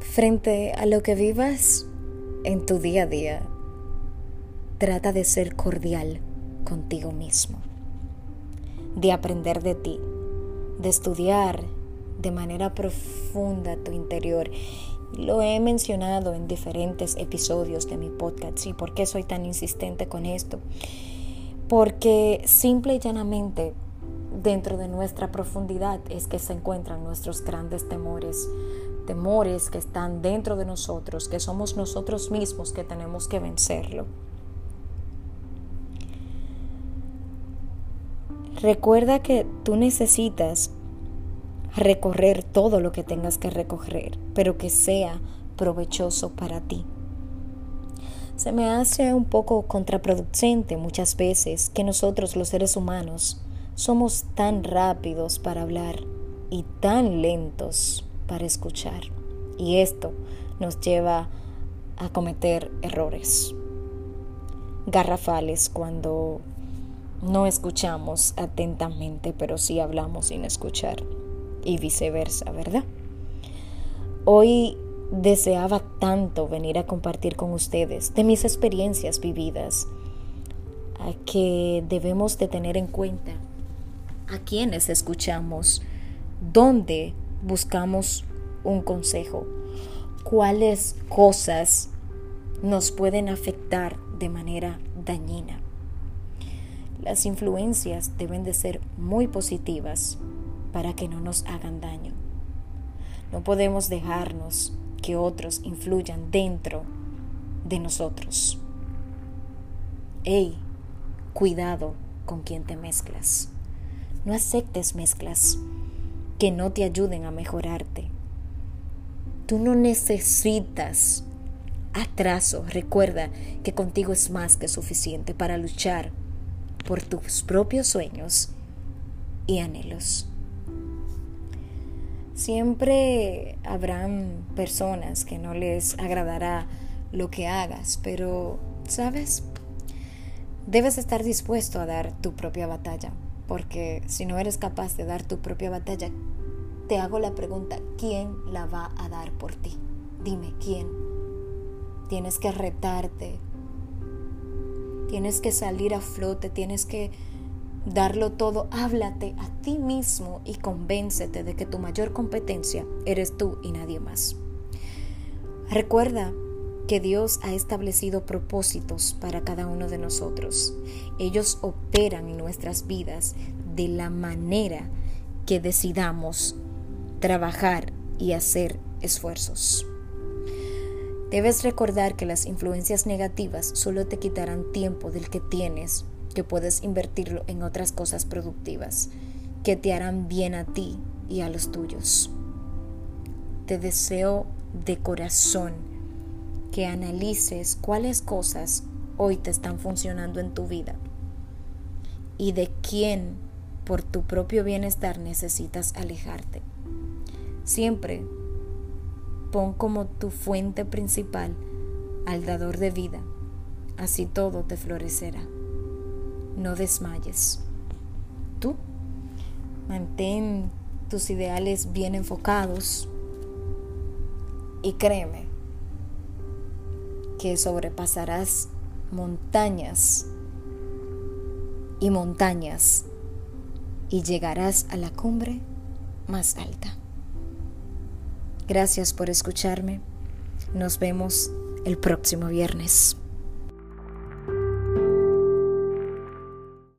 Frente a lo que vivas en tu día a día, trata de ser cordial contigo mismo, de aprender de ti, de estudiar de manera profunda tu interior. Lo he mencionado en diferentes episodios de mi podcast. ¿Y por qué soy tan insistente con esto? Porque simple y llanamente dentro de nuestra profundidad es que se encuentran nuestros grandes temores, temores que están dentro de nosotros, que somos nosotros mismos que tenemos que vencerlo. Recuerda que tú necesitas recorrer todo lo que tengas que recorrer, pero que sea provechoso para ti. Se me hace un poco contraproducente muchas veces que nosotros los seres humanos somos tan rápidos para hablar y tan lentos para escuchar. Y esto nos lleva a cometer errores garrafales cuando no escuchamos atentamente, pero sí hablamos sin escuchar. Y viceversa, ¿verdad? Hoy deseaba tanto venir a compartir con ustedes de mis experiencias vividas, a que debemos de tener en cuenta a quienes escuchamos, dónde buscamos un consejo, cuáles cosas nos pueden afectar de manera dañina. Las influencias deben de ser muy positivas para que no nos hagan daño. No podemos dejarnos que otros influyan dentro de nosotros. Ey, cuidado con quien te mezclas. No aceptes mezclas que no te ayuden a mejorarte. Tú no necesitas atraso. Recuerda que contigo es más que suficiente para luchar por tus propios sueños y anhelos. Siempre habrán personas que no les agradará lo que hagas, pero, ¿sabes? Debes estar dispuesto a dar tu propia batalla, porque si no eres capaz de dar tu propia batalla, te hago la pregunta, ¿quién la va a dar por ti? Dime, ¿quién? Tienes que retarte, tienes que salir a flote, tienes que darlo todo, háblate a ti mismo y convéncete de que tu mayor competencia eres tú y nadie más. Recuerda que Dios ha establecido propósitos para cada uno de nosotros. Ellos operan en nuestras vidas de la manera que decidamos trabajar y hacer esfuerzos. Debes recordar que las influencias negativas solo te quitarán tiempo del que tienes que puedes invertirlo en otras cosas productivas que te harán bien a ti y a los tuyos. Te deseo de corazón que analices cuáles cosas hoy te están funcionando en tu vida y de quién por tu propio bienestar necesitas alejarte. Siempre pon como tu fuente principal al dador de vida, así todo te florecerá no desmayes. Tú mantén tus ideales bien enfocados y créeme que sobrepasarás montañas y montañas y llegarás a la cumbre más alta. Gracias por escucharme. Nos vemos el próximo viernes.